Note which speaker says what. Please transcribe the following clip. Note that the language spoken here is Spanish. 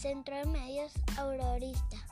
Speaker 1: Centro de Medios Aurorista.